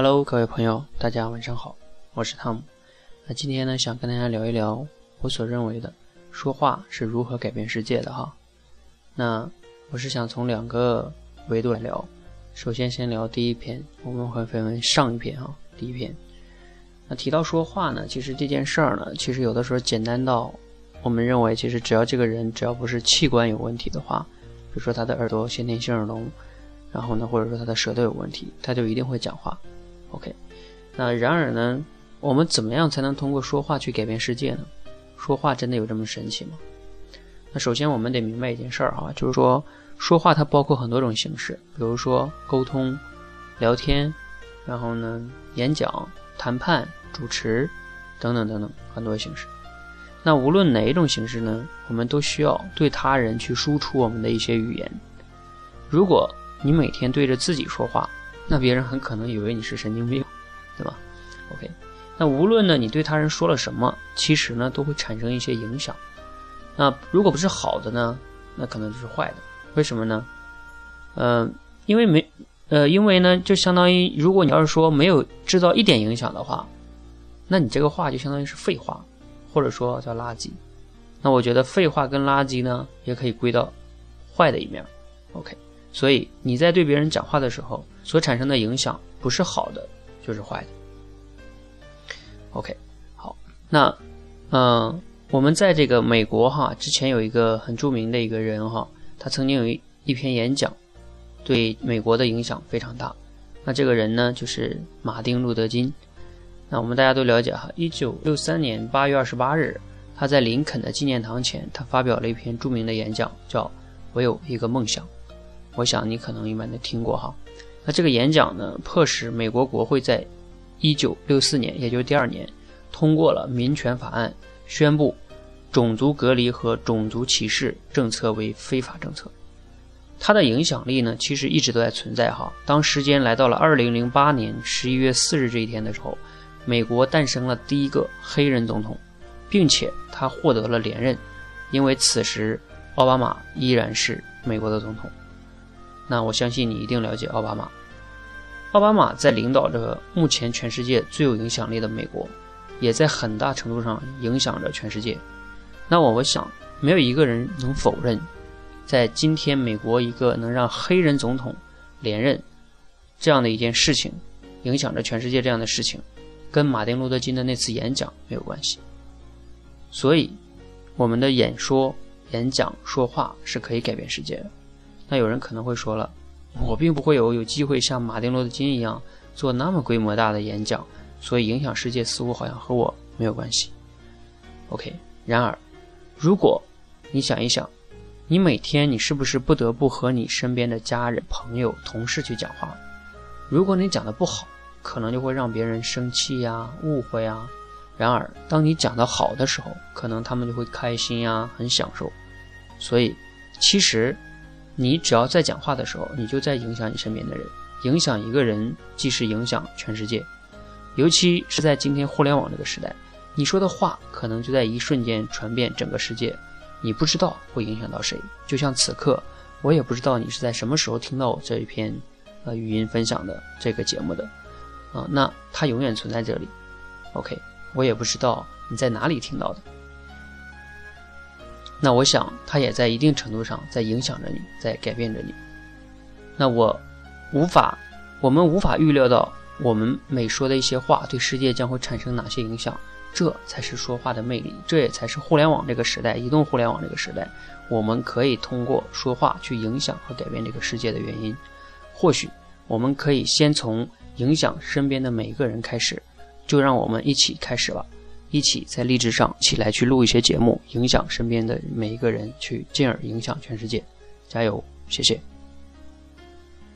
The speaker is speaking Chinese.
Hello，各位朋友，大家晚上好，我是汤姆。那今天呢，想跟大家聊一聊我所认为的说话是如何改变世界的哈。那我是想从两个维度来聊。首先，先聊第一篇，我们会分为上一篇哈。第一篇，那提到说话呢，其实这件事儿呢，其实有的时候简单到我们认为，其实只要这个人只要不是器官有问题的话，比如说他的耳朵先天性耳聋，然后呢，或者说他的舌头有问题，他就一定会讲话。OK，那然而呢，我们怎么样才能通过说话去改变世界呢？说话真的有这么神奇吗？那首先我们得明白一件事儿哈，就是说说话它包括很多种形式，比如说沟通、聊天，然后呢演讲、谈判、主持等等等等很多形式。那无论哪一种形式呢，我们都需要对他人去输出我们的一些语言。如果你每天对着自己说话，那别人很可能以为你是神经病，对吧？OK，那无论呢你对他人说了什么，其实呢都会产生一些影响。那如果不是好的呢，那可能就是坏的。为什么呢？嗯，因为没，呃，因为呢就相当于如果你要是说没有制造一点影响的话，那你这个话就相当于是废话，或者说叫垃圾。那我觉得废话跟垃圾呢也可以归到坏的一面。OK。所以你在对别人讲话的时候，所产生的影响不是好的，就是坏的。OK，好，那嗯，我们在这个美国哈，之前有一个很著名的一个人哈，他曾经有一一篇演讲，对美国的影响非常大。那这个人呢，就是马丁路德金。那我们大家都了解哈，一九六三年八月二十八日，他在林肯的纪念堂前，他发表了一篇著名的演讲，叫《我有一个梦想》。我想你可能一般都听过哈，那这个演讲呢，迫使美国国会在1964年，也就是第二年，通过了民权法案，宣布种族隔离和种族歧视政策为非法政策。它的影响力呢，其实一直都在存在哈。当时间来到了2008年11月4日这一天的时候，美国诞生了第一个黑人总统，并且他获得了连任，因为此时奥巴马依然是美国的总统。那我相信你一定了解奥巴马。奥巴马在领导着目前全世界最有影响力的美国，也在很大程度上影响着全世界。那我我想，没有一个人能否认，在今天美国一个能让黑人总统连任这样的一件事情，影响着全世界这样的事情，跟马丁路德金的那次演讲没有关系。所以，我们的演说、演讲、说话是可以改变世界的。那有人可能会说了，我并不会有有机会像马丁路德金一样做那么规模大的演讲，所以影响世界似乎好像和我没有关系。OK，然而，如果你想一想，你每天你是不是不得不和你身边的家人、朋友、同事去讲话？如果你讲的不好，可能就会让别人生气呀、误会啊。然而，当你讲的好的时候，可能他们就会开心呀、很享受。所以，其实。你只要在讲话的时候，你就在影响你身边的人，影响一个人，即是影响全世界。尤其是在今天互联网这个时代，你说的话可能就在一瞬间传遍整个世界，你不知道会影响到谁。就像此刻，我也不知道你是在什么时候听到我这一篇呃语音分享的这个节目的，啊，那它永远存在这里。OK，我也不知道你在哪里听到的。那我想，它也在一定程度上在影响着你，在改变着你。那我无法，我们无法预料到我们每说的一些话对世界将会产生哪些影响。这才是说话的魅力，这也才是互联网这个时代，移动互联网这个时代，我们可以通过说话去影响和改变这个世界的原因。或许我们可以先从影响身边的每一个人开始，就让我们一起开始吧。一起在励志上起来去录一些节目，影响身边的每一个人，去进而影响全世界。加油，谢谢。